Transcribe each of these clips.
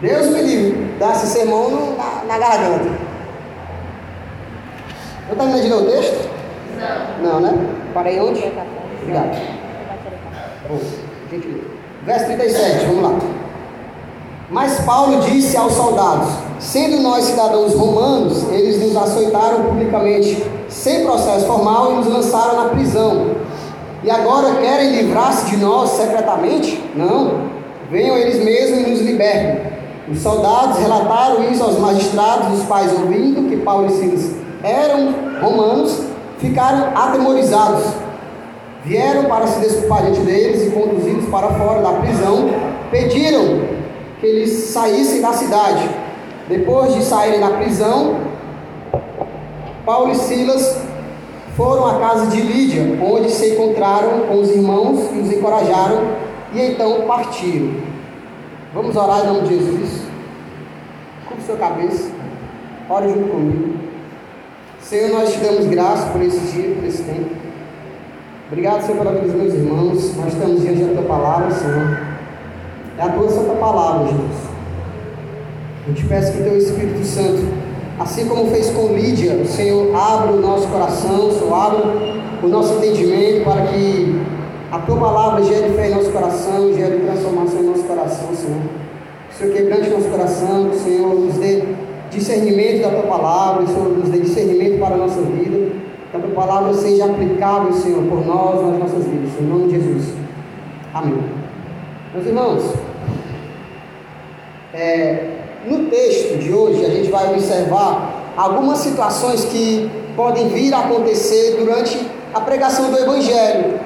Deus me livre, dar esse sermão na, na garganta. Eu terminei de ler o texto? Não. Não, né? Parei onde? Obrigado. Bom, gente, verso 37, vamos lá. Mas Paulo disse aos soldados: Sendo nós cidadãos romanos, eles nos açoitaram publicamente, sem processo formal, e nos lançaram na prisão. E agora querem livrar-se de nós secretamente? Não. Venham eles mesmos e nos libertem. Os soldados relataram isso aos magistrados, os pais ouvindo que Paulo e Silas eram romanos, ficaram atemorizados. Vieram para se desculpar diante deles e conduzidos para fora da prisão, pediram que eles saíssem da cidade. Depois de saírem da prisão, Paulo e Silas foram à casa de Lídia, onde se encontraram com os irmãos e os encorajaram, e então partiram. Vamos orar em nome de Jesus. Cubra sua cabeça. Ore junto comigo. Senhor, nós te damos graça por esse dia, por esse tempo. Obrigado, Senhor, pela vida dos meus irmãos. Nós estamos diante da tua palavra, Senhor. É a tua santa palavra, Jesus. Eu te peço que o teu Espírito Santo, assim como fez com Lídia, o Senhor abra o nosso coração, o Senhor abra o nosso entendimento para que a tua palavra gere fé em nosso coração, gere transformação em nosso coração, Senhor. O Senhor quebrante nosso coração, o Senhor nos dê discernimento da tua palavra, o Senhor nos dê discernimento para a nossa vida, que a tua palavra seja aplicável, Senhor, por nós, nas nossas vidas, em nome de Jesus. Amém. Meus irmãos, é, no texto de hoje a gente vai observar algumas situações que podem vir a acontecer durante a pregação do Evangelho.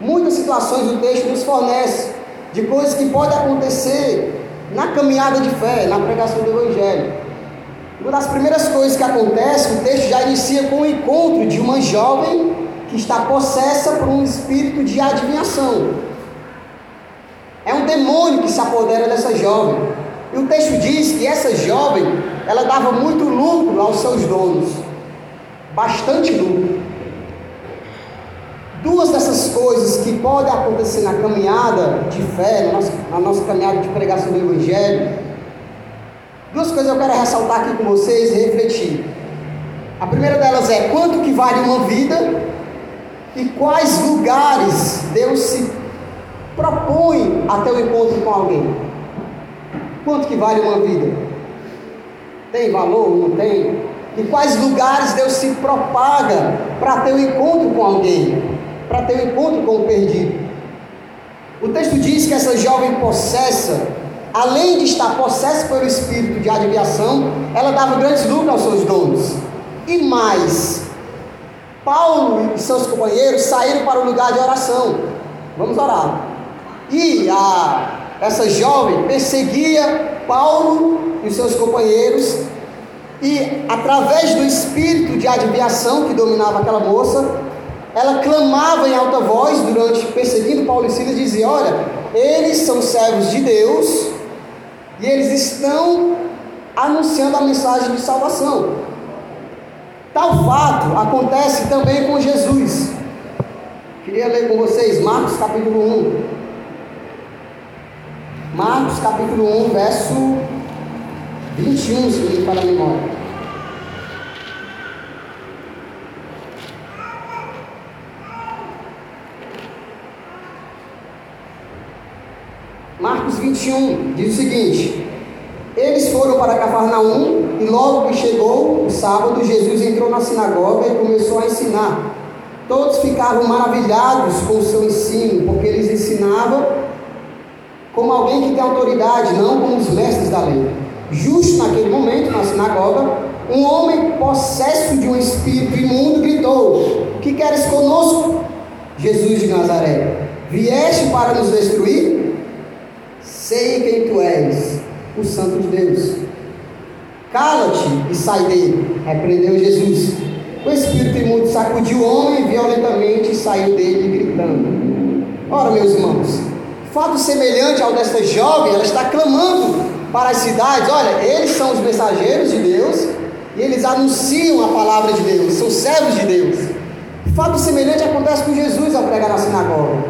Muitas situações o texto nos fornece de coisas que podem acontecer na caminhada de fé, na pregação do Evangelho. Uma das primeiras coisas que acontece, o texto já inicia com o encontro de uma jovem que está possessa por um espírito de adivinhação. É um demônio que se apodera dessa jovem. E o texto diz que essa jovem, ela dava muito lucro aos seus donos. Bastante lucro. Duas dessas coisas que podem acontecer na caminhada de fé, na nossa, na nossa caminhada de pregação do Evangelho, duas coisas eu quero ressaltar aqui com vocês e refletir. A primeira delas é quanto que vale uma vida e quais lugares Deus se propõe até o encontro com alguém. Quanto que vale uma vida? Tem valor? Não tem? E quais lugares Deus se propaga para ter um encontro com alguém? para ter um encontro com o perdido. O texto diz que essa jovem possessa, além de estar possessa pelo espírito de adivinhação, ela dava grandes lucros aos seus donos. E mais, Paulo e seus companheiros saíram para o lugar de oração. Vamos orar. E a, essa jovem perseguia Paulo e seus companheiros, e através do espírito de adivinhação que dominava aquela moça, ela clamava em alta voz durante perseguindo Paulo e Silas, dizia: Olha, eles são servos de Deus e eles estão anunciando a mensagem de salvação. Tal fato acontece também com Jesus. Queria ler com vocês Marcos capítulo 1. Marcos capítulo 1, verso 21, se me para a memória. Marcos 21 diz o seguinte: Eles foram para Cafarnaum e logo que chegou o sábado, Jesus entrou na sinagoga e começou a ensinar. Todos ficavam maravilhados com o seu ensino, porque eles ensinavam como alguém que tem autoridade, não como os mestres da lei. Justo naquele momento, na sinagoga, um homem possesso de um espírito imundo gritou: que queres conosco? Jesus de Nazaré, vieste para nos destruir? Sei quem tu és, o Santo de Deus. Cala-te e sai dele, repreendeu Jesus. O espírito imundo sacudiu o homem violentamente e saiu dele gritando. Ora, meus irmãos, fato semelhante ao desta jovem, ela está clamando para as cidades: olha, eles são os mensageiros de Deus e eles anunciam a palavra de Deus, são servos de Deus. Fato semelhante acontece com Jesus ao pregar na sinagoga.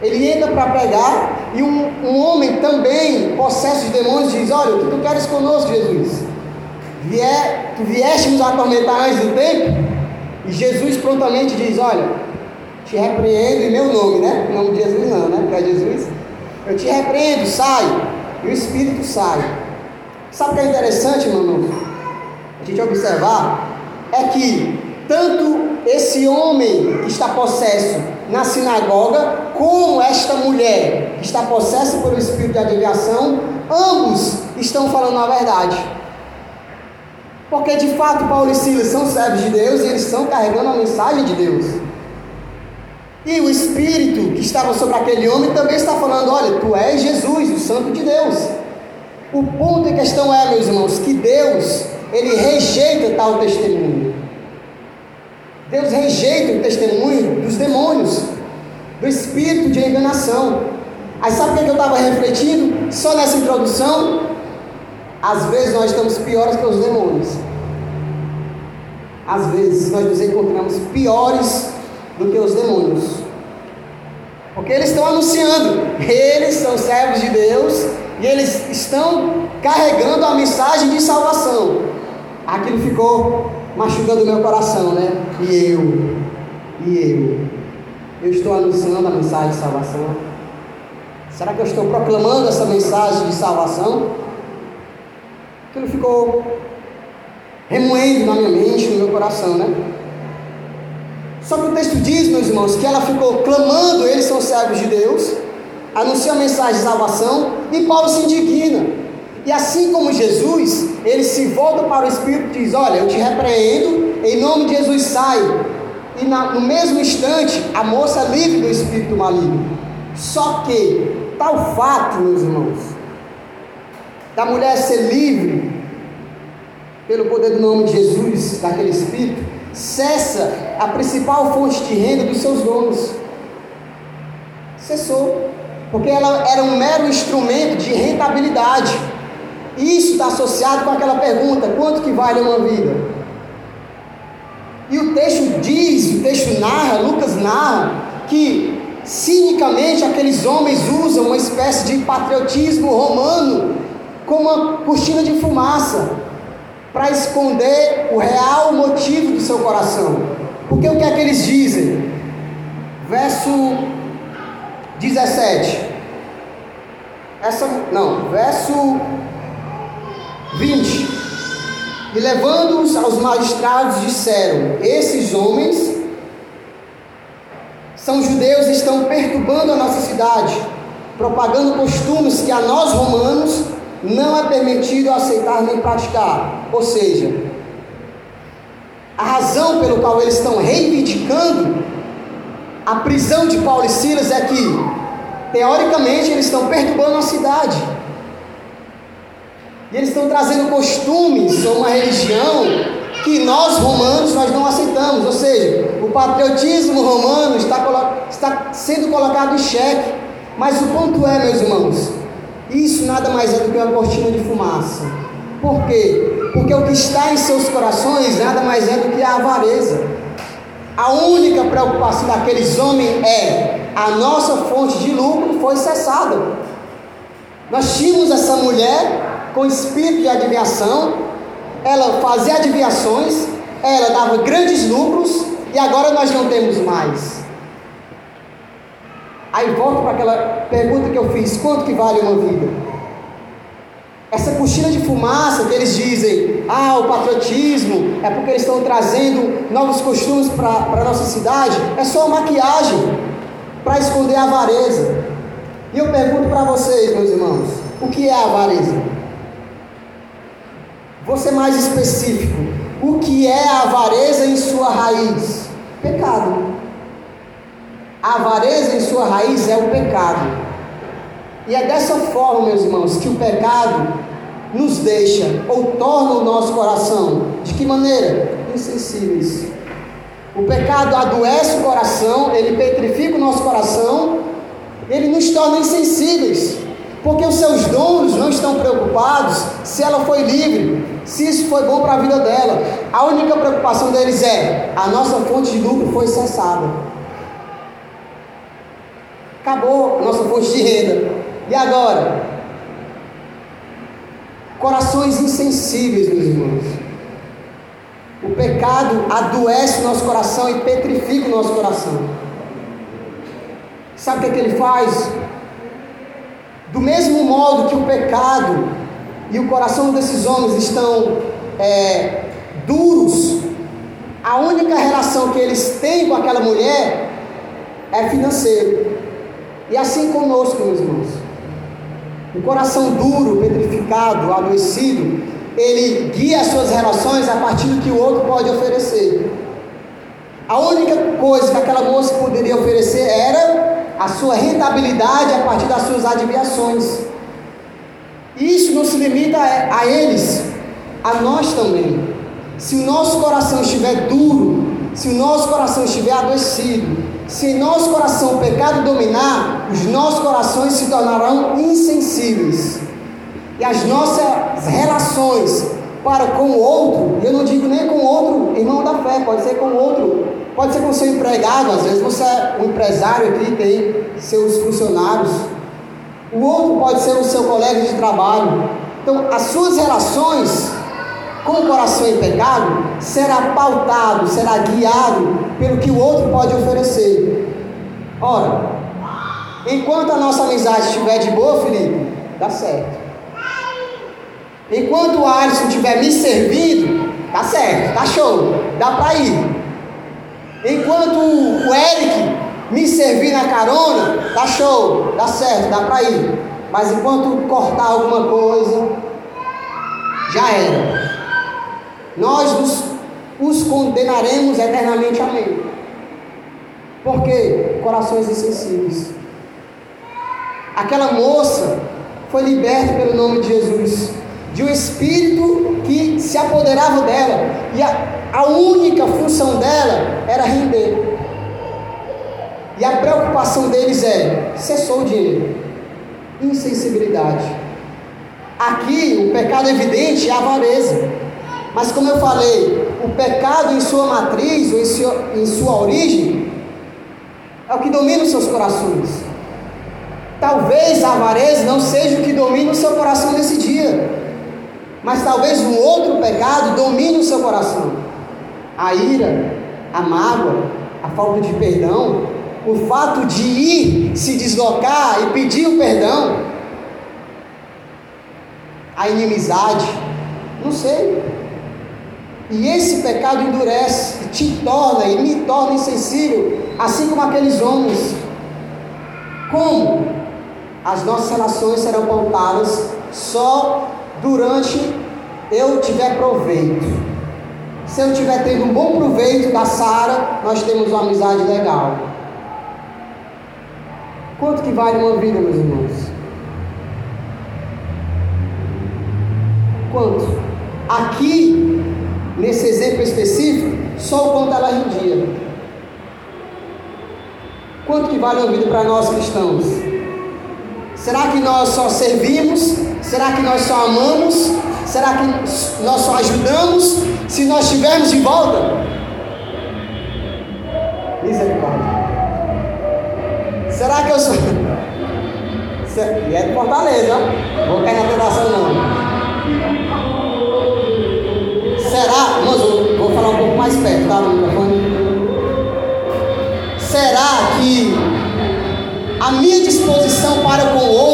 Ele entra para pregar e um, um homem também, possesso de demônios, diz: Olha, o que tu queres conosco, Jesus? Vier, tu vieste nos atormentar antes do tempo? E Jesus prontamente diz: Olha, te repreendo em meu nome, né? Em nome de Jesus não, né? Para Jesus. Eu te repreendo, sai. E o Espírito sai. Sabe o que é interessante, irmão? A gente observar é que tanto esse homem que está possesso na sinagoga, como esta mulher que está possessa pelo espírito de adivinhação, ambos estão falando a verdade. Porque de fato Paulo e Silas são servos de Deus e eles estão carregando a mensagem de Deus. E o Espírito que estava sobre aquele homem também está falando: olha, tu és Jesus, o Santo de Deus. O ponto em questão é, meus irmãos, que Deus, ele rejeita tal testemunho. Deus rejeita o testemunho dos demônios, do espírito de enganação. Aí sabe o que é eu estava refletindo? Só nessa introdução, às vezes nós estamos piores que os demônios. Às vezes nós nos encontramos piores do que os demônios. Porque eles estão anunciando, eles são servos de Deus e eles estão carregando a mensagem de salvação. Aquilo ficou machucando meu coração, né? E eu, e eu, eu estou anunciando a mensagem de salvação. Será que eu estou proclamando essa mensagem de salvação? Aquilo ficou remoendo na minha mente, no meu coração, né? Só que o texto diz, meus irmãos, que ela ficou clamando, eles são servos de Deus, anuncia a mensagem de salvação, e Paulo se indigna. E assim como Jesus, ele se volta para o Espírito e diz: Olha, eu te repreendo, em nome de Jesus sai. E na, no mesmo instante, a moça é livre do espírito maligno. Só que, tal fato, meus irmãos, da mulher ser livre pelo poder do nome de Jesus, daquele espírito, cessa a principal fonte de renda dos seus donos. Cessou. Porque ela era um mero instrumento de rentabilidade. Isso está associado com aquela pergunta: quanto que vale uma vida? E o texto diz, o texto narra, Lucas narra, que cinicamente aqueles homens usam uma espécie de patriotismo romano como uma cortina de fumaça para esconder o real motivo do seu coração. Porque o que é que eles dizem? Verso 17. Essa, não, verso 20. E levando-os aos magistrados, disseram: Esses homens são judeus e estão perturbando a nossa cidade, propagando costumes que a nós romanos não é permitido aceitar nem praticar. Ou seja, a razão pelo qual eles estão reivindicando a prisão de Paulo e Silas é que, teoricamente, eles estão perturbando a cidade. E eles estão trazendo costumes ou uma religião que nós romanos nós não aceitamos. Ou seja, o patriotismo romano está, está sendo colocado em xeque. Mas o ponto é, meus irmãos, isso nada mais é do que uma cortina de fumaça. Por quê? Porque o que está em seus corações nada mais é do que a avareza. A única preocupação daqueles homens é a nossa fonte de lucro foi cessada. Nós tínhamos essa mulher com espírito de adivinhação, ela fazia adivinhações, ela dava grandes lucros e agora nós não temos mais. Aí volto para aquela pergunta que eu fiz: quanto que vale uma vida? Essa cortina de fumaça que eles dizem, ah, o patriotismo é porque eles estão trazendo novos costumes para a nossa cidade, é só maquiagem para esconder a avareza. E eu pergunto para vocês, meus irmãos, o que é avareza? Vou ser mais específico. O que é a avareza em sua raiz? Pecado. A avareza em sua raiz é o pecado. E é dessa forma, meus irmãos, que o pecado nos deixa ou torna o nosso coração. De que maneira? Insensíveis. O pecado adoece o coração, ele petrifica o nosso coração, ele nos torna insensíveis. Porque os seus donos não estão preocupados se ela foi livre, se isso foi bom para a vida dela. A única preocupação deles é: a nossa fonte de lucro foi cessada. Acabou nossa fonte de renda. E agora? Corações insensíveis, meus irmãos. O pecado adoece o nosso coração e petrifica o nosso coração. Sabe o que, é que ele faz? Do mesmo modo que o pecado e o coração desses homens estão é, duros, a única relação que eles têm com aquela mulher é financeira. E assim conosco, meus irmãos. O coração duro, petrificado, adoecido, ele guia as suas relações a partir do que o outro pode oferecer. A única coisa que aquela moça poderia oferecer era a sua rentabilidade a partir das suas adivinhações. Isso não se limita a, a eles, a nós também. Se o nosso coração estiver duro, se o nosso coração estiver adoecido, se nosso coração o pecado dominar, os nossos corações se tornarão insensíveis. E as nossas relações para com o outro, eu não digo nem com outro irmão da fé, pode ser com outro, pode ser com seu empregado, às vezes você é um empresário aqui, tem seus funcionários. O outro pode ser o seu colega de trabalho. Então, as suas relações com o coração em pecado será pautado, será guiado pelo que o outro pode oferecer. Ora, enquanto a nossa amizade estiver de boa, Felipe, dá certo. Enquanto o Alisson estiver me servindo, tá certo, tá show, dá para ir. Enquanto o Eric me servir na carona, tá show, dá certo, dá para ir. Mas enquanto cortar alguma coisa, já era. Nós nos, os condenaremos eternamente, amém. Por quê? Corações insensíveis. Aquela moça foi liberta pelo nome de Jesus de um espírito que se apoderava dela, e a, a única função dela era render. E a preocupação deles é: cessou o dinheiro, insensibilidade. Aqui o pecado evidente é a avareza, mas como eu falei, o pecado em sua matriz ou em sua, em sua origem é o que domina os seus corações. Talvez a avareza não seja o que domina o seu coração nesse dia. Mas talvez um outro pecado domine o seu coração. A ira, a mágoa, a falta de perdão, o fato de ir se deslocar e pedir o perdão, a inimizade, não sei. E esse pecado endurece, e te torna e me torna insensível, assim como aqueles homens. Como? As nossas relações serão pautadas só durante eu tiver proveito. Se eu tiver tendo um bom proveito da Sara, nós temos uma amizade legal. Quanto que vale uma vida, meus irmãos? Quanto? Aqui, nesse exemplo específico, só o quanto ela rendia. Quanto que vale uma vida para nós cristãos? Será que nós só servimos? Será que nós só amamos? Será que nós só ajudamos se nós estivermos de volta? Misericórdia. Será que eu sou. E é de Fortaleza, vou cair na tentação não. Será, moço, vou falar um pouco mais perto, tá? No microfone. Será que a minha disposição para com o outro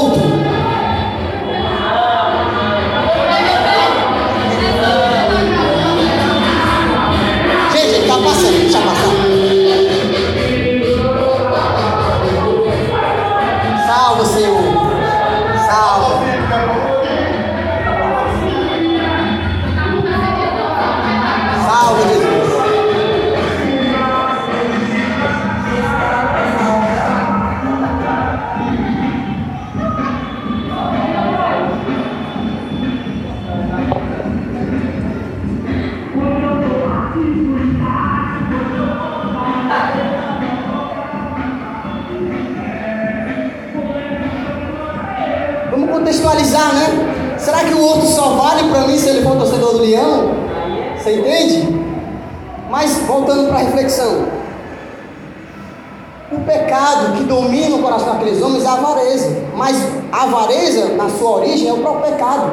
daqueles homens a avareza. Mas a avareza, na sua origem, é o próprio pecado.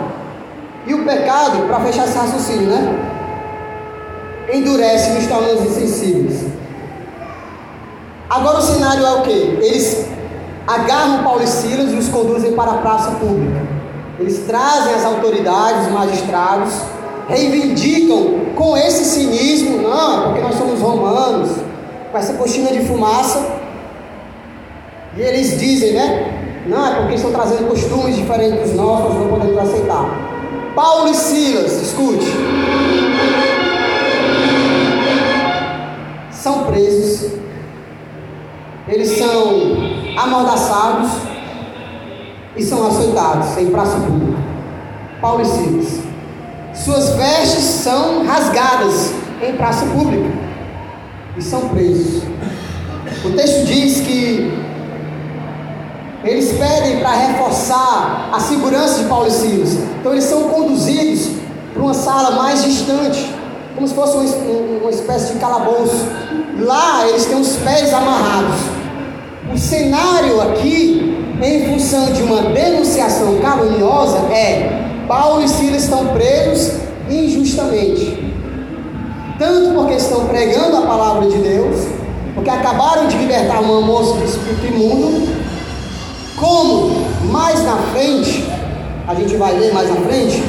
E o pecado, para fechar esse raciocínio, né? Endurece nos torna insensíveis. Agora o cenário é o que? Eles agarram Paulo e Silas e os conduzem para a praça pública. Eles trazem as autoridades, os magistrados, reivindicam com esse cinismo, não, é porque nós somos romanos, com essa coxina de fumaça. E eles dizem, né? Não, é porque estão trazendo costumes diferentes dos nossos, não podemos aceitar. Paulo e Silas, escute. São presos, eles são amordaçados e são açoitados em praça pública. Paulo e Silas. Suas vestes são rasgadas em praça pública e são presos. O texto diz que eles pedem para reforçar a segurança de Paulo e Silas. Então eles são conduzidos para uma sala mais distante, como se fosse uma, espécie de calabouço. Lá eles têm os pés amarrados. O cenário aqui, em função de uma denunciação caluniosa, é Paulo e Silas estão presos injustamente. Tanto porque estão pregando a palavra de Deus, porque acabaram de libertar uma moça do espírito imundo, como mais na frente, a gente vai ler mais na frente,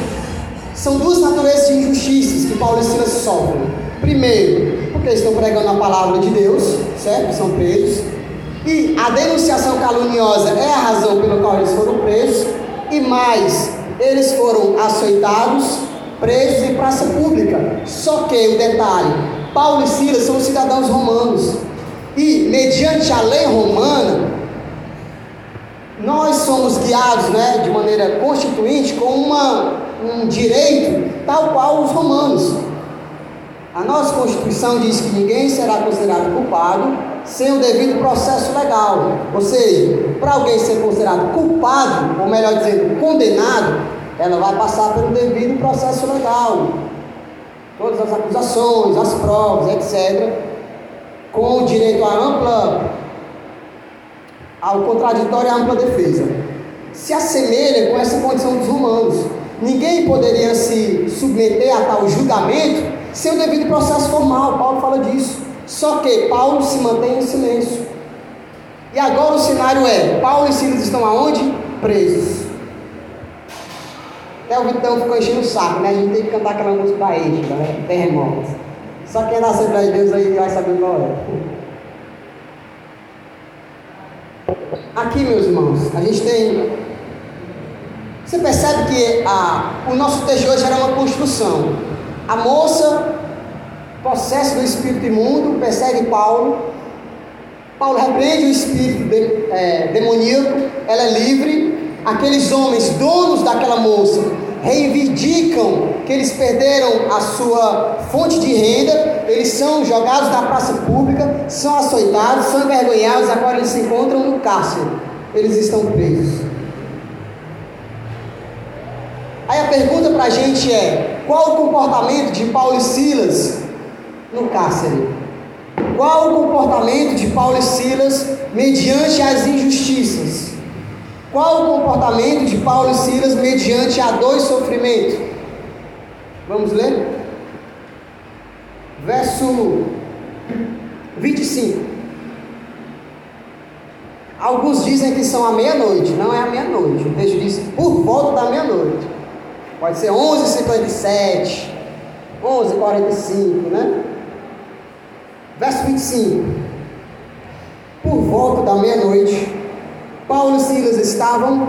são duas naturezas de injustiças que Paulo e Silas sofrem. Primeiro, porque estão pregando a palavra de Deus, certo? São presos. E a denunciação caluniosa é a razão pela qual eles foram presos. E mais, eles foram açoitados, presos em praça pública. Só que o detalhe: Paulo e Silas são cidadãos romanos. E, mediante a lei romana, nós somos guiados né, de maneira constituinte com uma, um direito tal qual os romanos. A nossa Constituição diz que ninguém será considerado culpado sem o devido processo legal. Ou seja, para alguém ser considerado culpado, ou melhor dizendo, condenado, ela vai passar pelo devido processo legal. Todas as acusações, as provas, etc. Com direito à ampla, ao contraditório e à ampla defesa. Se assemelha com essa condição dos romanos. Ninguém poderia se submeter a tal julgamento sem o devido processo formal. Paulo fala disso. Só que Paulo se mantém em silêncio. E agora o cenário é: Paulo e Silas estão aonde? Presos. Até o Vitão ficou enchendo o saco, né? A gente tem que cantar aquela música da Égida, né? Terremotos. Só quem é da Assembleia de Deus aí vai saber qual é. Aqui, meus irmãos, a gente tem. Você percebe que a, o nosso texto hoje era uma construção. A moça, possesso do espírito imundo, persegue Paulo. Paulo repreende o espírito de, é, demoníaco, ela é livre. Aqueles homens, donos daquela moça, reivindicam que eles perderam a sua fonte de renda, eles são jogados na praça pública, são açoitados, são envergonhados, agora eles se encontram no cárcere, eles estão presos. Aí a pergunta para a gente é: qual o comportamento de Paulo e Silas no cárcere? Qual o comportamento de Paulo e Silas mediante as injustiças? Qual o comportamento de Paulo e Silas mediante a dor e sofrimento? Vamos ler? Verso 25. Alguns dizem que são a meia-noite, não é a meia-noite. O texto diz por volta da meia-noite. Pode ser 11h57, 11h45, né? Verso 25. Por volta da meia-noite, Paulo e Silas estavam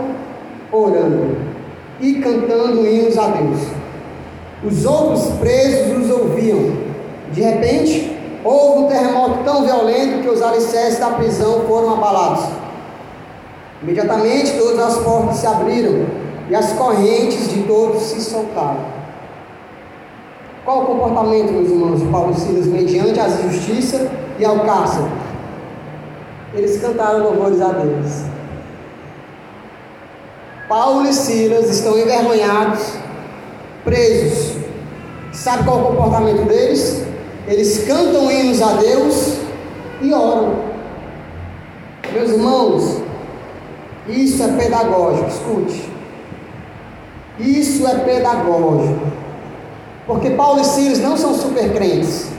orando e cantando hinos a Deus. Os outros presos os ouviam. De repente, houve um terremoto tão violento que os alicerces da prisão foram abalados. Imediatamente todas as portas se abriram e as correntes de todos se soltaram. Qual o comportamento, meus irmãos, de Paulo e Silas mediante a justiça e ao cárcere? Eles cantaram louvores a Deus. Paulo e Silas estão envergonhados, presos. Sabe qual é o comportamento deles? Eles cantam hinos a Deus e oram. Meus irmãos, isso é pedagógico, escute. Isso é pedagógico. Porque Paulo e Silas não são super crentes.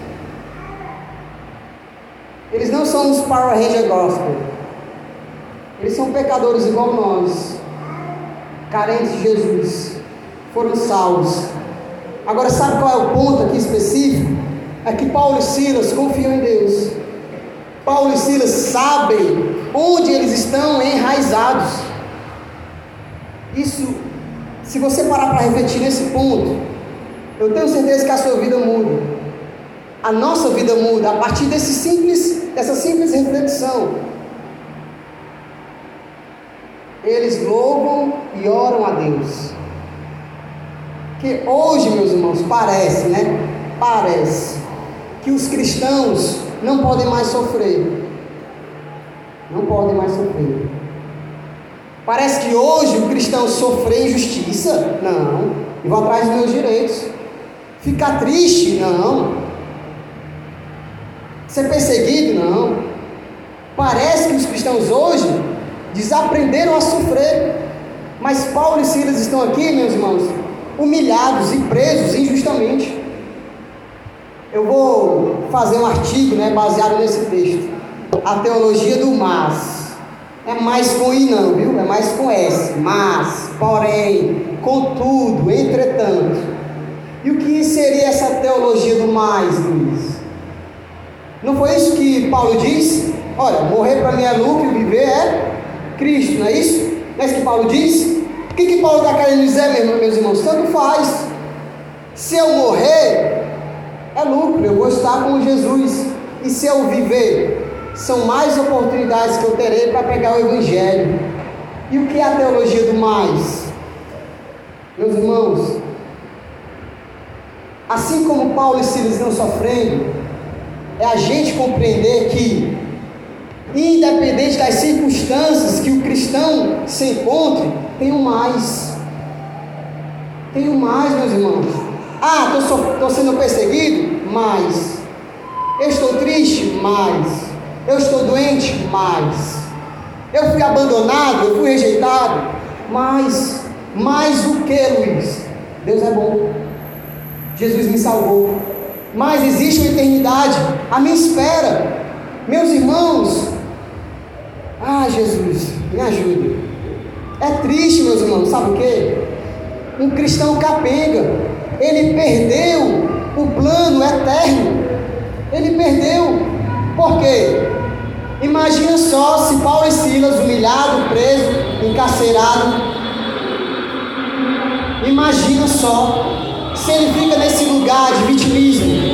Eles não são os Power Ranger Gospel. Eles são pecadores igual nós, carentes de Jesus, foram salvos. Agora, sabe qual é o ponto aqui específico? É que Paulo e Silas confiam em Deus. Paulo e Silas sabem onde eles estão enraizados. Isso, se você parar para refletir nesse ponto, eu tenho certeza que a sua vida muda. A nossa vida muda a partir desse simples, dessa simples reflexão. Eles louvam e oram a Deus. Que hoje, meus irmãos, parece, né? Parece que os cristãos não podem mais sofrer. Não podem mais sofrer. Parece que hoje o cristão sofrer injustiça? Não. E vou atrás dos meus direitos. Ficar triste? Não. Ser perseguido? Não. Parece que os cristãos hoje desaprenderam a sofrer. Mas Paulo e Silas estão aqui, meus irmãos, humilhados e presos injustamente. Eu vou fazer um artigo né, baseado nesse texto. A teologia do mas. É mais com I não, viu? É mais com S. Mas, porém, contudo, entretanto. E o que seria essa teologia do mais, Luiz? Não foi isso que Paulo disse? Olha, morrer para mim é lucro e viver é Cristo, não é isso? Não é isso que Paulo disse? O que, que Paulo está querendo dizer, meus irmãos? Tanto faz. Se eu morrer, é lucro, eu vou estar com Jesus. E se eu viver, são mais oportunidades que eu terei para pegar o Evangelho. E o que é a teologia do mais? Meus irmãos, Assim como Paulo e Silas estão sofrendo, é a gente compreender que, independente das circunstâncias que o cristão se encontre, tem o um mais. Tem o um mais, meus irmãos. Ah, estou sendo perseguido? Mais. Eu estou triste? Mais. Eu estou doente? Mais. Eu fui abandonado? Eu fui rejeitado? Mais. Mais o que, Luiz? Deus é bom. Jesus me salvou. Mas existe uma eternidade a minha espera. Meus irmãos, ah, Jesus, me ajude. É triste, meus irmãos, sabe o que? Um cristão capenga, ele perdeu o plano eterno. Ele perdeu. Por quê? Imagina só se Paulo e Silas, humilhado, preso, encarcerado. Imagina só se ele fica nesse lugar de vitimismo.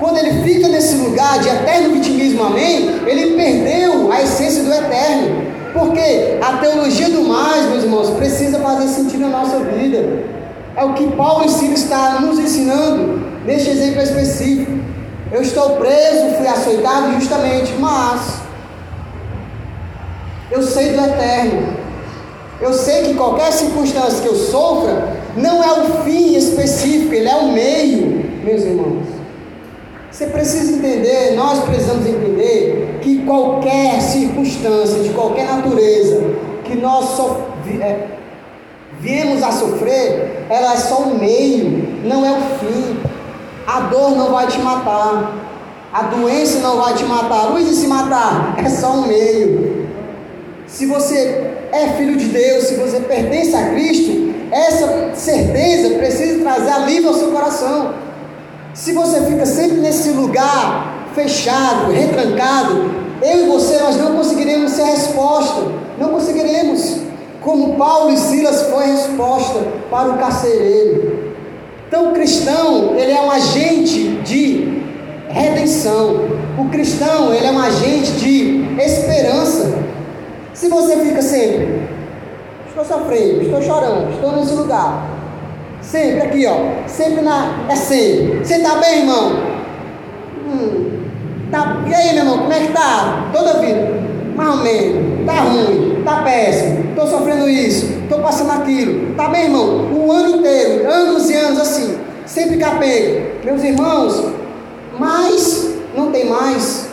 Quando ele fica nesse lugar de eterno vitimismo, amém? Ele perdeu a essência do eterno. Porque a teologia do mais, meus irmãos, precisa fazer sentido na nossa vida. É o que Paulo ensina está nos ensinando neste exemplo específico. Eu estou preso, fui açoitado justamente, mas eu sei do eterno. Eu sei que qualquer circunstância que eu sofra não é o fim específico, ele é o meio, meus irmãos. Você precisa entender, nós precisamos entender que qualquer circunstância, de qualquer natureza, que nós so, é, viemos a sofrer, ela é só um meio, não é o fim. A dor não vai te matar, a doença não vai te matar. Luiz, e se matar? É só um meio. Se você é filho de Deus, se você pertence a Cristo, essa certeza precisa trazer alívio ao seu coração. Se você fica sempre nesse lugar fechado, retrancado, eu e você nós não conseguiremos ser resposta, não conseguiremos. Como Paulo e Silas foi resposta para o carcereiro. Então o cristão, ele é um agente de redenção. O cristão, ele é um agente de esperança. Se você fica sempre, estou sofrendo, estou chorando, estou nesse lugar, sempre aqui, ó, sempre na, é sempre. Você está bem, irmão? Hum, tá, e aí, meu irmão, como é que tá? Toda vida, mais ou menos, tá ruim, tá péssimo, estou sofrendo isso, estou passando aquilo, tá bem, irmão? O ano inteiro, anos e anos assim, sempre capenga. Meus irmãos, mas não tem mais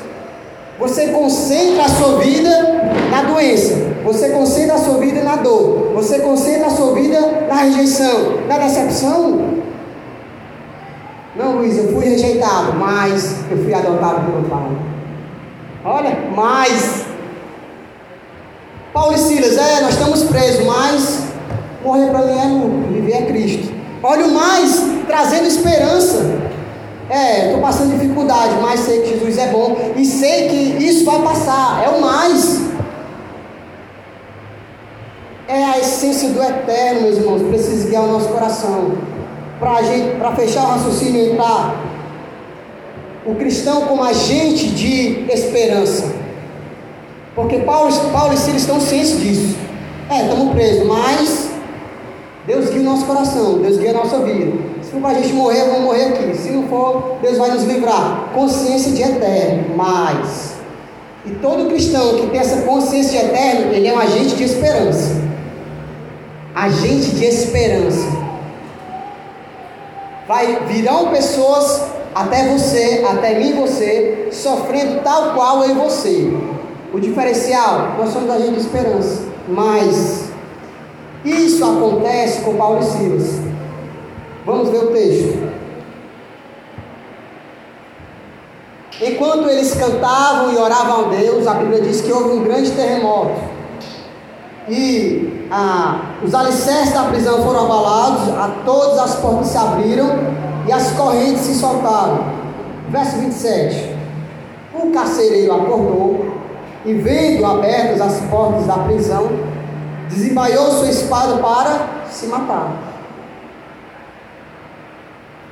você concentra a sua vida na doença, você concentra a sua vida na dor, você concentra a sua vida na rejeição, na decepção. Não, Luiz, eu fui rejeitado, mas eu fui adotado pelo Pai. Olha, mas. Paulo e Silas, é, nós estamos presos, mas morrer para mim é lucro, viver é Cristo. Olha o mais, trazendo esperança. É, estou passando dificuldade, mas sei que Jesus é bom e sei que isso vai passar. É o mais. É a essência do eterno, meus irmãos. Precisa guiar o nosso coração. Para fechar o raciocínio, entrar o cristão como agente de esperança. Porque Paulo, Paulo e Silas estão cientes disso. É, estamos presos, mas Deus guia o nosso coração, Deus guia a nossa vida. Se for para a gente morrer, vamos morrer aqui. Se não for, Deus vai nos livrar. Consciência de eterno, mas. E todo cristão que tem essa consciência de eterno, ele é um agente de esperança. Agente de esperança. Vai, virão pessoas até você, até mim e você, sofrendo tal qual eu e você. O diferencial, nós somos agente de esperança. Mas isso acontece com Paulo e Silas. Vamos ver o texto. Enquanto eles cantavam e oravam a Deus, a Bíblia diz que houve um grande terremoto. E ah, os alicerces da prisão foram abalados, a todas as portas se abriram e as correntes se soltaram. Verso 27. O carcereiro acordou e, vendo abertas as portas da prisão, desembaiou sua espada para se matar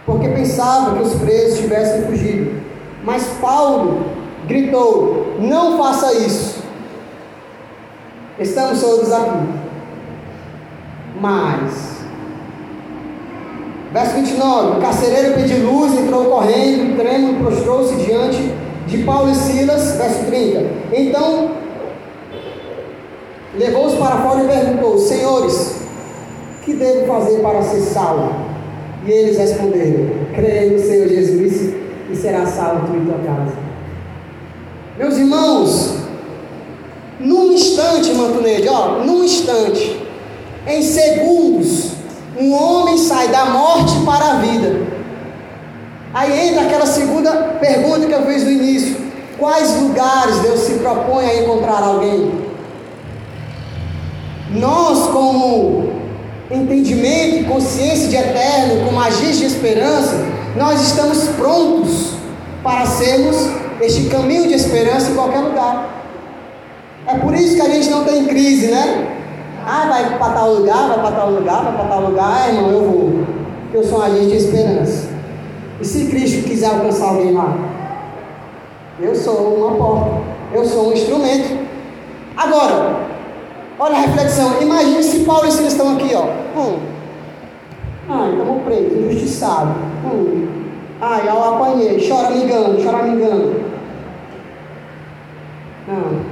porque pensava que os presos tivessem fugido. Mas Paulo gritou: Não faça isso. Estamos todos aqui. Mas, verso 29: O carcereiro pediu luz, entrou correndo, tremendo, prostrou-se diante de Paulo e Silas. Verso 30. Então, levou-os para fora e perguntou: Senhores, que devo fazer para ser salvo? E eles responderam: Creia no Senhor Jesus e será salvo tu e tua casa. Meus irmãos, instante, Mantuneide, ó, num instante, em segundos, um homem sai da morte para a vida. Aí entra aquela segunda pergunta que eu fiz no início: quais lugares Deus se propõe a encontrar alguém? Nós, como entendimento consciência de eterno, como agir de esperança, nós estamos prontos para sermos este caminho de esperança em qualquer lugar. É por isso que a gente não tem crise, né? Ah, vai para tal lugar, vai para tal lugar, vai para tal lugar, ah, irmão, eu vou. Eu sou um agente de esperança. E se Cristo quiser alcançar alguém lá? Eu sou uma porta, eu sou um instrumento. Agora, Olha a reflexão. Imagine se Paulo e Silas estão aqui, ó. Hum. Ai, estamos presos, injustiçados. Hum. Ai, eu apanhei. Chora me engano, chora me engano. Não.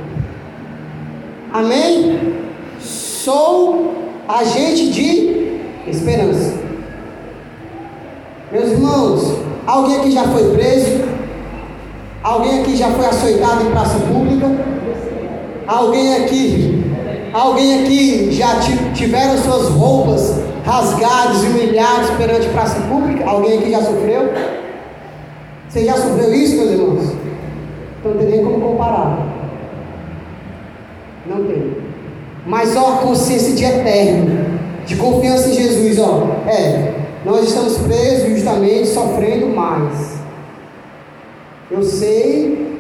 Amém? Sou agente de esperança. Meus irmãos, alguém aqui já foi preso? Alguém aqui já foi açoitado em praça pública? Alguém aqui Alguém aqui já tiveram suas roupas rasgadas e humilhadas perante praça pública? Alguém aqui já sofreu? Você já sofreu isso, meus irmãos? Então não tem nem como comparar. Não tem. Mas ó, consciência de eterno, de confiança em Jesus, ó. É, nós estamos presos justamente sofrendo mais. Eu sei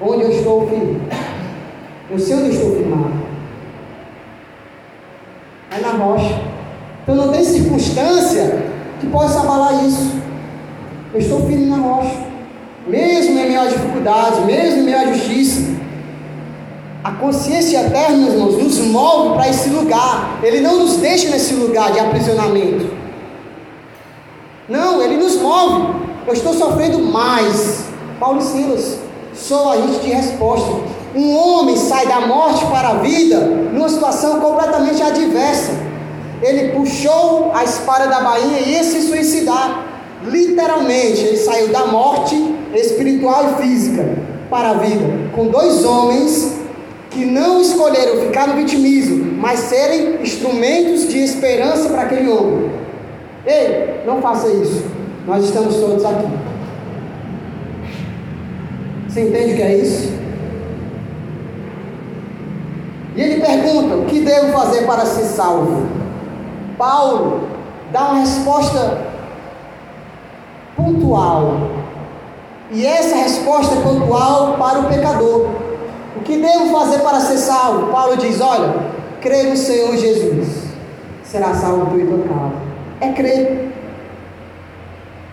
onde eu estou firme. Eu sei onde eu estou firmado. É na rocha. Então não tem circunstância que possa abalar isso. Eu estou firme na rocha. Mesmo em meio às dificuldades, mesmo em à justiça. A consciência eterna, irmãos, nos move para esse lugar. Ele não nos deixa nesse lugar de aprisionamento. Não, ele nos move. Eu estou sofrendo mais. Paulo e Silas, sou agente de resposta. Um homem sai da morte para a vida numa situação completamente adversa. Ele puxou a espada da bainha e ia se suicidar. Literalmente, ele saiu da morte espiritual e física para a vida, com dois homens que não escolheram ficar no vitimismo, mas serem instrumentos de esperança para aquele homem. Ei, não faça isso. Nós estamos todos aqui. Você entende o que é isso? E ele pergunta: o que devo fazer para ser salvo? Paulo dá uma resposta pontual. E essa resposta é pontual para o pecador. O que devo fazer para ser salvo? Paulo diz: olha, crê no Senhor Jesus, será salvo do casa. É crer.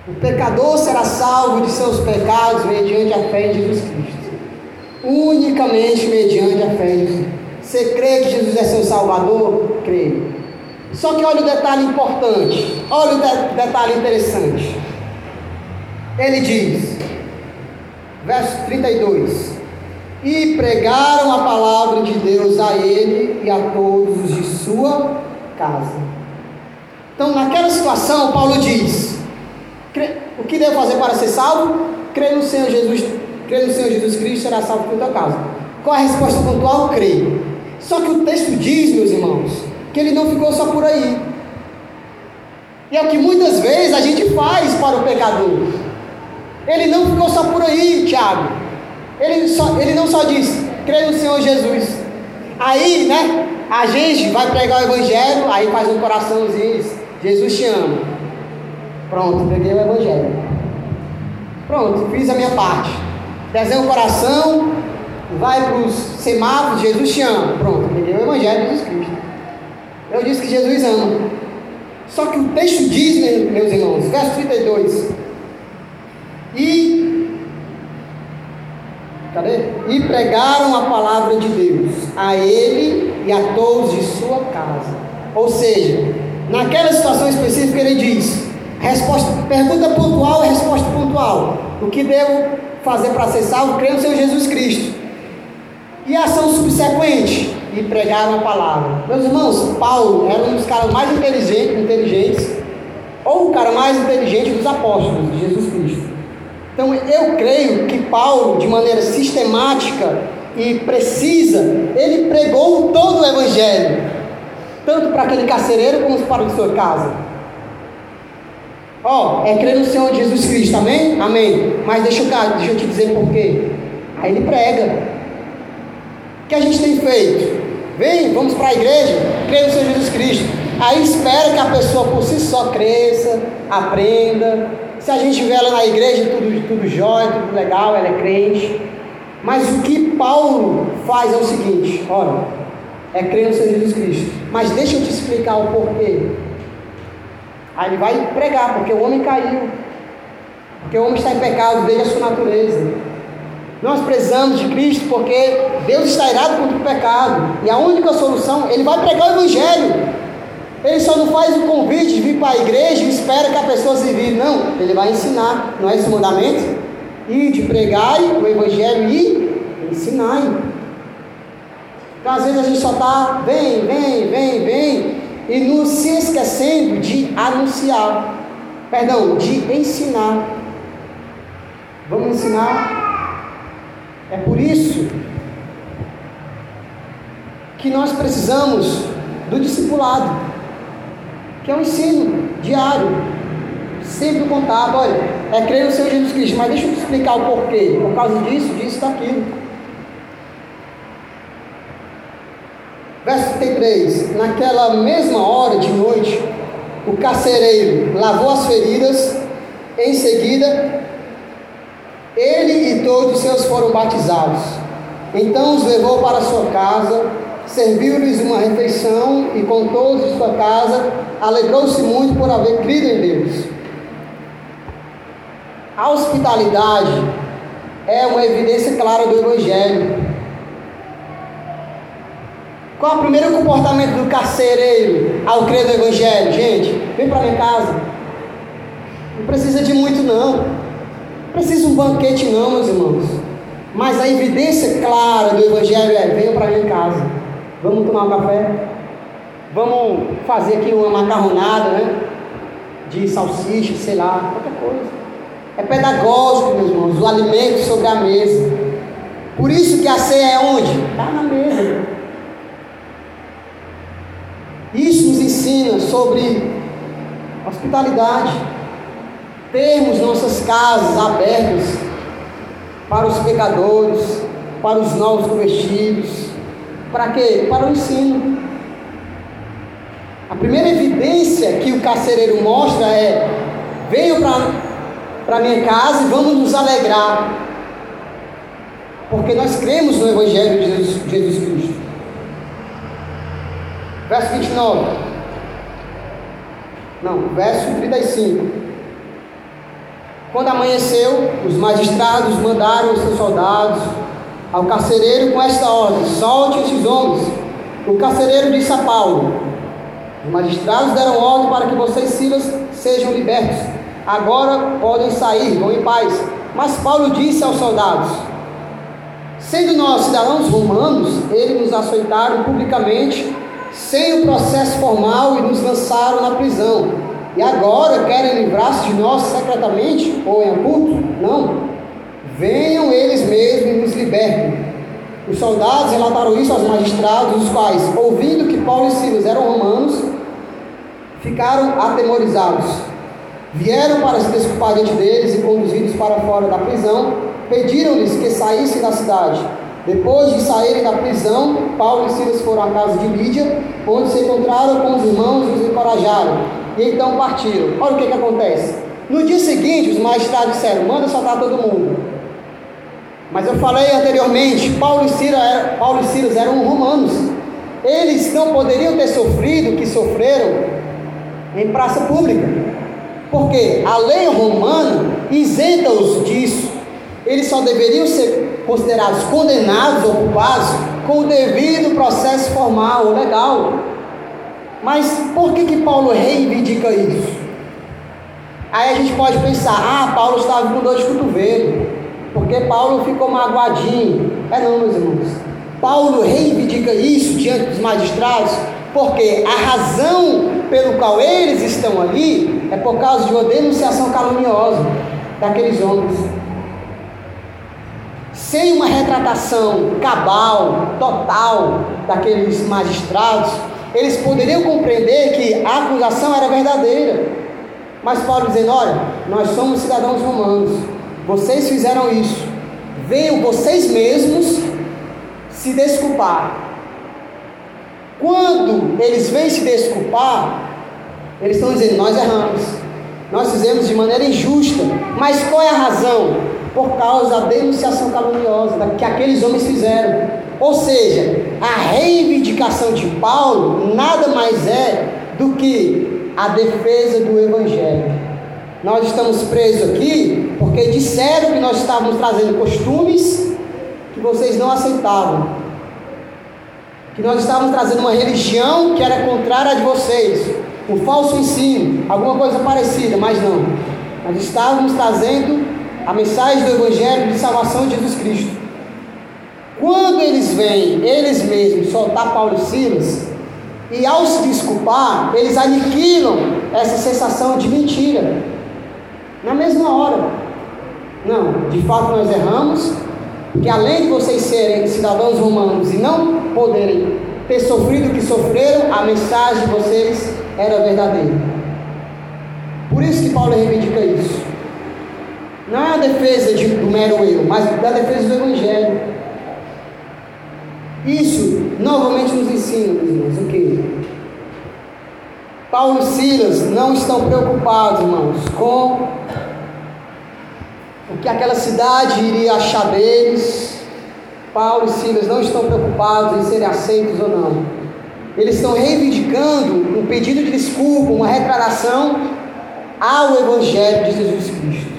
O pecador será salvo de seus pecados mediante a fé em Jesus Cristo. Unicamente mediante a fé em Jesus. Você crê que Jesus é seu Salvador? Crê. Só que olha o detalhe importante. Olha o de detalhe interessante. Ele diz, verso 32: E pregaram a palavra de Deus a ele e a todos os de sua casa. Então, naquela situação, Paulo diz: o que devo fazer para ser salvo? Crer no Senhor Jesus, crer no Senhor Jesus Cristo será salvo por tua casa. Qual é a resposta pontual? Creio. Só que o texto diz, meus irmãos, que ele não ficou só por aí. E é o que muitas vezes a gente faz para o pecador. Ele não ficou só por aí, Tiago. Ele, só, ele não só diz, crê no Senhor Jesus. Aí, né, a gente vai pregar o Evangelho, aí faz um coraçãozinho e diz, Jesus te ama. Pronto, peguei o Evangelho. Pronto, fiz a minha parte. Desenho o coração, vai para os semáforos, Jesus te ama. Pronto, peguei o Evangelho de Jesus Cristo. Eu disse que Jesus ama. Só que o texto diz, meus irmãos, verso 32. E. Cadê? E pregaram a palavra de Deus a ele e a todos de sua casa. Ou seja, naquela situação específica ele diz: Resposta, pergunta pontual e resposta pontual. O que devo fazer para ser salvo? Creio no Senhor Jesus Cristo. E ação subsequente? E pregaram a palavra. Meus irmãos, Paulo era um dos caras mais inteligentes, inteligentes, ou o cara mais inteligente dos apóstolos de Jesus Cristo. Então eu creio que Paulo, de maneira sistemática e precisa, ele pregou todo o Evangelho, tanto para aquele carcereiro como para o sua casa. Ó, oh, é crer no Senhor Jesus Cristo, amém? Amém. Mas deixa eu, deixa eu te dizer por quê. Aí ele prega. O que a gente tem feito? Vem, vamos para a igreja, crê no Senhor Jesus Cristo. Aí espera que a pessoa por si só cresça, aprenda. Se a gente vê ela na igreja, tudo, tudo jóia, tudo legal, ela é crente. Mas o que Paulo faz é o seguinte: olha, é crer no Senhor Jesus Cristo. Mas deixa eu te explicar o porquê. Aí ele vai pregar, porque o homem caiu. Porque o homem está em pecado desde a sua natureza. Nós precisamos de Cristo porque Deus está irado contra o pecado. E a única solução, ele vai pregar o Evangelho. Ele só não faz o convite de vir para a igreja e espera que a pessoa se vire. Não, ele vai ensinar. Não é esse mandamento? E de pregar o Evangelho e ensinar. Então às vezes a gente só está, vem, vem, vem, vem e nos se esquecendo de anunciar, perdão, de ensinar. Vamos ensinar. É por isso que nós precisamos do discipulado, que é um ensino diário, sempre contato. Olha, é crer no Senhor Jesus Cristo, mas deixa eu te explicar o porquê. Por causa disso, disso, daquilo. Verso 33: Naquela mesma hora de noite, o carcereiro lavou as feridas, em seguida, ele e todos os seus foram batizados. Então os levou para sua casa, serviu-lhes uma refeição e com todos de sua casa alegrou-se muito por haver crido em Deus. A hospitalidade é uma evidência clara do Evangelho. Qual é o primeiro comportamento do carcereiro ao crer no Evangelho? Gente, vem para minha casa. Não precisa de muito, não. Não precisa um banquete, não, meus irmãos. Mas a evidência clara do Evangelho é: venham para minha casa. Vamos tomar um café? Vamos fazer aqui uma macarronada, né? De salsicha, sei lá, qualquer coisa. É pedagógico, meus irmãos, o alimento sobre a mesa. Por isso que a ceia é onde? Está na mesa. Isso nos ensina sobre hospitalidade. Termos nossas casas abertas para os pecadores, para os novos convertidos. Para quê? Para o ensino. A primeira evidência que o carcereiro mostra é: para para minha casa e vamos nos alegrar. Porque nós cremos no Evangelho de Jesus, de Jesus Cristo. Verso 29. Não, verso 35. Quando amanheceu, os magistrados mandaram os seus soldados ao carcereiro com esta ordem: solte esses homens. O carcereiro disse a Paulo: Os magistrados deram ordem para que vocês, Silas, sejam libertos agora podem sair, vão em paz. Mas Paulo disse aos soldados: Sendo nós cidadãos romanos, eles nos açoitaram publicamente, sem o processo formal, e nos lançaram na prisão. E agora querem livrar-se de nós secretamente ou em oculto? Não. Venham eles mesmos e nos libertem. Os soldados relataram isso aos magistrados, os quais, ouvindo que Paulo e Silas eram romanos, ficaram atemorizados. Vieram para se desculpar diante deles e conduzidos para fora da prisão, pediram-lhes que saíssem da cidade. Depois de saírem da prisão, Paulo e Silas foram à casa de Lídia, onde se encontraram com os irmãos e os encorajaram. E então partiram. Olha o que, que acontece. No dia seguinte, os magistrados disseram: manda soltar todo mundo. Mas eu falei anteriormente: Paulo e Silas, Paulo e eram romanos. Eles não poderiam ter sofrido o que sofreram em praça pública. Porque a lei romana isenta-os disso. Eles só deveriam ser considerados condenados ou culpados com o devido processo formal, legal. Mas por que, que Paulo reivindica isso? Aí a gente pode pensar, ah, Paulo estava com dor de cotovelo, porque Paulo ficou magoadinho. É não, meus irmãos. Paulo reivindica isso diante dos magistrados, porque a razão pelo qual eles estão ali é por causa de uma denunciação caluniosa daqueles homens. Sem uma retratação cabal, total daqueles magistrados, eles poderiam compreender que a acusação era verdadeira. Mas Paulo dizendo: olha, nós somos cidadãos romanos, vocês fizeram isso, venham vocês mesmos se desculpar quando eles vêm se desculpar, eles estão dizendo: Nós erramos, nós fizemos de maneira injusta. Mas qual é a razão? Por causa da denunciação caluniosa que aqueles homens fizeram. Ou seja, a reivindicação de Paulo nada mais é do que a defesa do Evangelho. Nós estamos presos aqui porque disseram que nós estávamos trazendo costumes que vocês não aceitavam que nós estávamos trazendo uma religião que era contrária a de vocês, um falso ensino, alguma coisa parecida, mas não. Nós estávamos trazendo a mensagem do Evangelho de salvação de Jesus Cristo. Quando eles vêm, eles mesmos, soltar Paulo e Silas, e ao se desculpar, eles aniquilam essa sensação de mentira, na mesma hora. Não, de fato nós erramos, que além de vocês serem cidadãos romanos e não poderem ter sofrido o que sofreram, a mensagem de vocês era verdadeira. Por isso que Paulo reivindica isso. Não é a defesa de, do mero eu, mas da defesa do Evangelho. Isso novamente nos ensina, meus irmãos, o que? Paulo e Silas não estão preocupados, irmãos, com o que aquela cidade iria achar deles. Paulo e Silas não estão preocupados em serem aceitos ou não. Eles estão reivindicando um pedido de desculpa, uma retratação ao Evangelho de Jesus Cristo.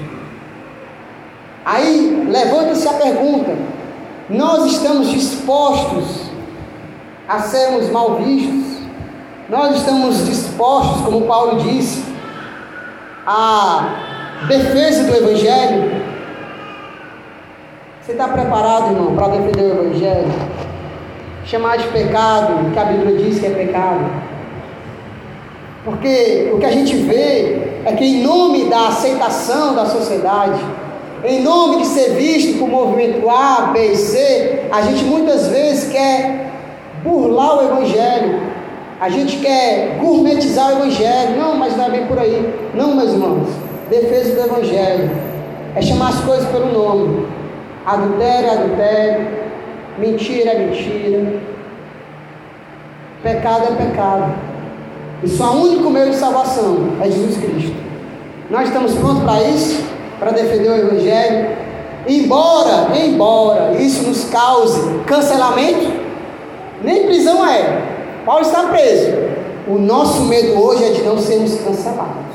Aí levanta-se a pergunta: nós estamos dispostos a sermos mal vistos? Nós estamos dispostos, como Paulo disse, a defesa do Evangelho? Você está preparado, irmão, para defender o Evangelho? Chamar de pecado, que a Bíblia diz que é pecado. Porque o que a gente vê é que, em nome da aceitação da sociedade, em nome de ser visto por movimento A, B e C, a gente muitas vezes quer burlar o Evangelho, a gente quer gourmetizar o Evangelho. Não, mas não é bem por aí. Não, meus irmãos. Defesa do Evangelho é chamar as coisas pelo nome. Adultério é adultério, mentira é mentira, pecado é pecado. E só o único meio de salvação é Jesus Cristo. Nós estamos prontos para isso, para defender o Evangelho. Embora, embora isso nos cause cancelamento, nem prisão é. Paulo está preso. O nosso medo hoje é de não sermos cancelados.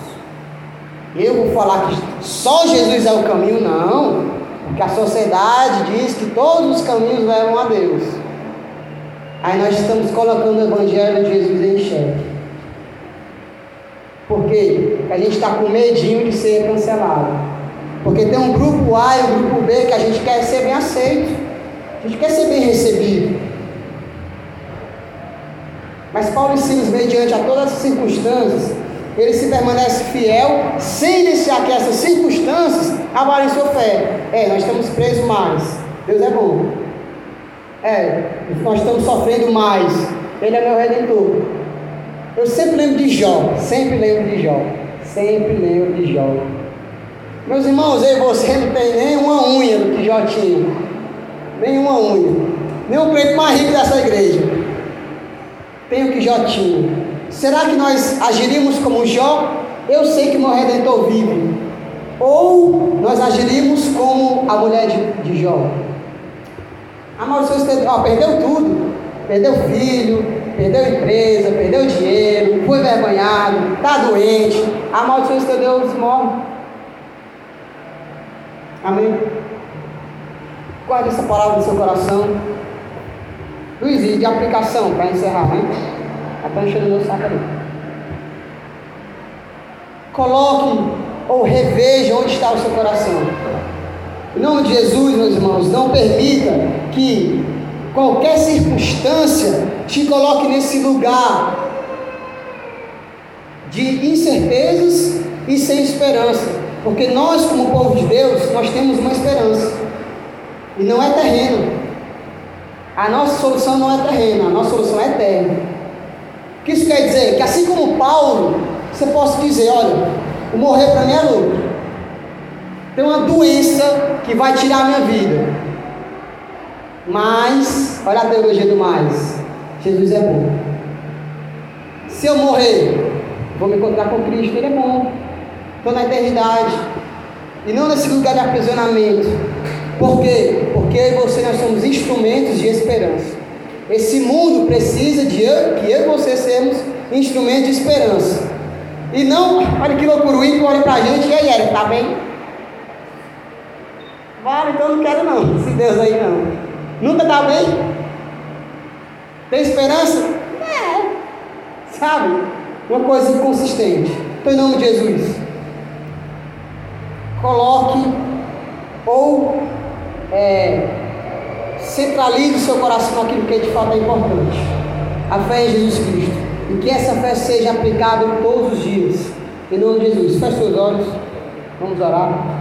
Eu vou falar que só Jesus é o caminho, não. Porque a sociedade diz que todos os caminhos levam a Deus. Aí nós estamos colocando o Evangelho de Jesus em xeque. Por quê? Porque a gente está com medinho de ser cancelado. Porque tem um grupo A e um grupo B que a gente quer ser bem aceito. A gente quer ser bem recebido. Mas Paulo e Silas, mediante a todas as circunstâncias, ele se permanece fiel, sem deixar que essas circunstâncias abalem sua fé. É, nós estamos presos mais. Deus é bom. É, nós estamos sofrendo mais. Ele é meu redentor. Eu sempre lembro de Jó. Sempre lembro de Jó. Sempre lembro de Jó. Meus irmãos, eu e você não tem nenhuma unha do que Jó tinha. Nenhuma unha. Nem o preto mais rico dessa igreja. Tem o que Jó tinha. Será que nós agiríamos como Jó? Eu sei que meu redentor vive. Ou nós agiríamos como a mulher de, de Jó? A maioria ó, perdeu tudo. Perdeu filho, perdeu empresa, perdeu dinheiro, foi envergonhado, está doente. A maldição de Deus morre. Amém? Guarde essa palavra no seu coração. Luiz, e de aplicação para encerrar, né? Está enchendo meu saco ali. Coloque ou reveja onde está o seu coração. Em nome de Jesus, meus irmãos, não permita que qualquer circunstância te coloque nesse lugar de incertezas e sem esperança. Porque nós, como povo de Deus, nós temos uma esperança. E não é terreno. A nossa solução não é terrena, a nossa solução é eterna. O que isso quer dizer? Que assim como Paulo, você possa dizer, olha, o morrer para mim é lucro. Tem uma doença que vai tirar a minha vida. Mas, olha a teologia do mais. Jesus é bom. Se eu morrer, vou me encontrar com Cristo, Ele é bom. Estou na eternidade. E não nesse lugar de aprisionamento. Por quê? Porque eu e você nós somos instrumentos de esperança. Esse mundo precisa de eu, que eu e você sermos instrumentos de esperança. E não, olha que loucura, o ímpio olha para a gente, e aí, Eric, tá bem? Vale, então não quero não, esse Deus aí não. Nunca tá bem? Tem esperança? É. Sabe? Uma coisa inconsistente. Então, em nome de Jesus, coloque ou é, centralize o seu coração naquilo que de fato é importante. A fé em Jesus Cristo. E que essa fé seja aplicável todos os dias. Em nome de Jesus. Feche seus olhos. Vamos orar.